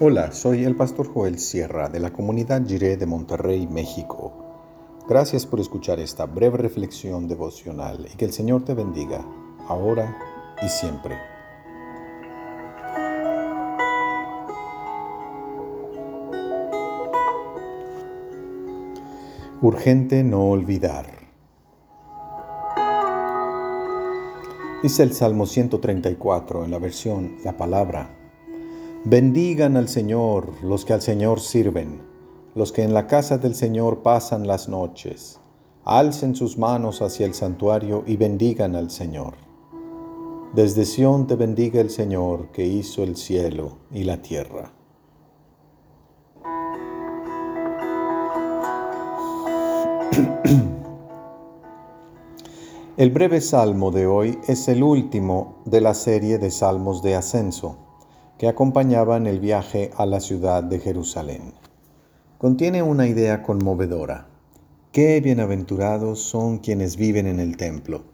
Hola, soy el pastor Joel Sierra de la comunidad Jiré de Monterrey, México. Gracias por escuchar esta breve reflexión devocional y que el Señor te bendiga, ahora y siempre. Urgente no olvidar. Dice el Salmo 134 en la versión La Palabra. Bendigan al Señor los que al Señor sirven, los que en la casa del Señor pasan las noches. Alcen sus manos hacia el santuario y bendigan al Señor. Desde Sión te bendiga el Señor que hizo el cielo y la tierra. El breve salmo de hoy es el último de la serie de salmos de ascenso que acompañaban el viaje a la ciudad de Jerusalén. Contiene una idea conmovedora. Qué bienaventurados son quienes viven en el templo.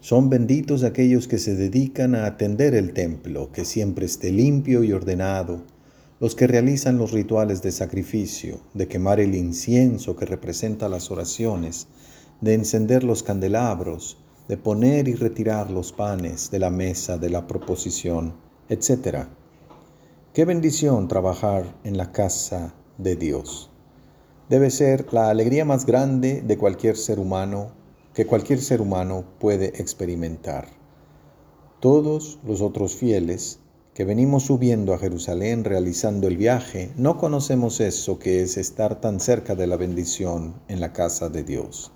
Son benditos aquellos que se dedican a atender el templo, que siempre esté limpio y ordenado, los que realizan los rituales de sacrificio, de quemar el incienso que representa las oraciones, de encender los candelabros, de poner y retirar los panes de la mesa de la proposición, etc. Qué bendición trabajar en la casa de Dios. Debe ser la alegría más grande de cualquier ser humano que cualquier ser humano puede experimentar. Todos los otros fieles que venimos subiendo a Jerusalén realizando el viaje, no conocemos eso que es estar tan cerca de la bendición en la casa de Dios.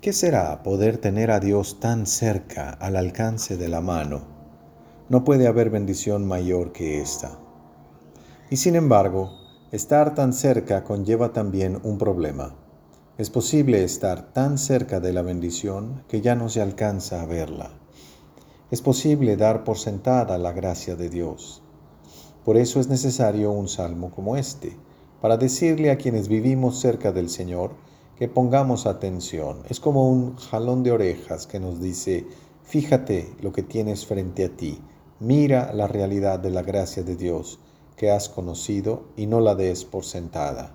¿Qué será poder tener a Dios tan cerca al alcance de la mano? No puede haber bendición mayor que esta. Y sin embargo, estar tan cerca conlleva también un problema. Es posible estar tan cerca de la bendición que ya no se alcanza a verla. Es posible dar por sentada la gracia de Dios. Por eso es necesario un salmo como este, para decirle a quienes vivimos cerca del Señor que pongamos atención. Es como un jalón de orejas que nos dice, fíjate lo que tienes frente a ti, Mira la realidad de la gracia de Dios que has conocido y no la des por sentada.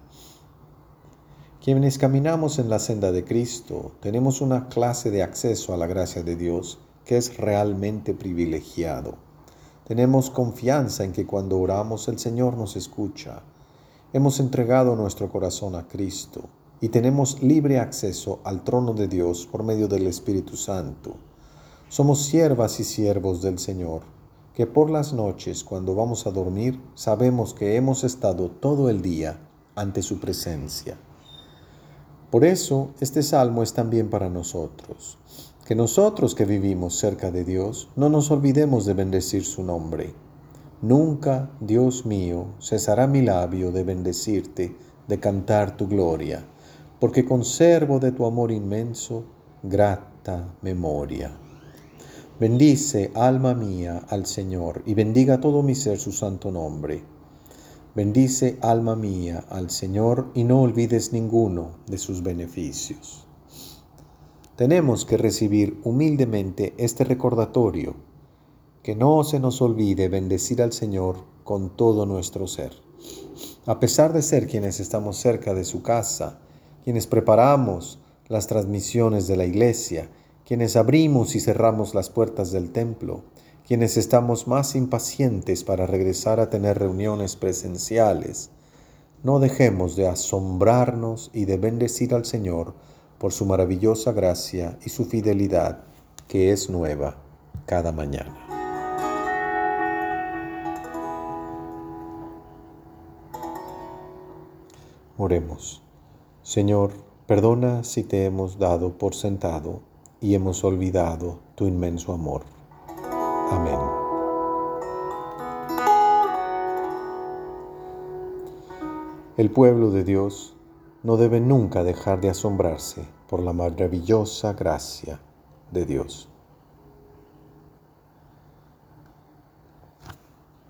Quienes caminamos en la senda de Cristo tenemos una clase de acceso a la gracia de Dios que es realmente privilegiado. Tenemos confianza en que cuando oramos el Señor nos escucha. Hemos entregado nuestro corazón a Cristo y tenemos libre acceso al trono de Dios por medio del Espíritu Santo. Somos siervas y siervos del Señor que por las noches cuando vamos a dormir sabemos que hemos estado todo el día ante su presencia. Por eso este salmo es también para nosotros, que nosotros que vivimos cerca de Dios no nos olvidemos de bendecir su nombre. Nunca, Dios mío, cesará mi labio de bendecirte, de cantar tu gloria, porque conservo de tu amor inmenso grata memoria. Bendice, alma mía, al Señor, y bendiga todo mi ser su santo nombre. Bendice, alma mía, al Señor, y no olvides ninguno de sus beneficios. Tenemos que recibir humildemente este recordatorio, que no se nos olvide bendecir al Señor con todo nuestro ser. A pesar de ser quienes estamos cerca de su casa, quienes preparamos las transmisiones de la iglesia, quienes abrimos y cerramos las puertas del templo, quienes estamos más impacientes para regresar a tener reuniones presenciales, no dejemos de asombrarnos y de bendecir al Señor por su maravillosa gracia y su fidelidad, que es nueva cada mañana. Oremos. Señor, perdona si te hemos dado por sentado y hemos olvidado tu inmenso amor. Amén. El pueblo de Dios no debe nunca dejar de asombrarse por la maravillosa gracia de Dios.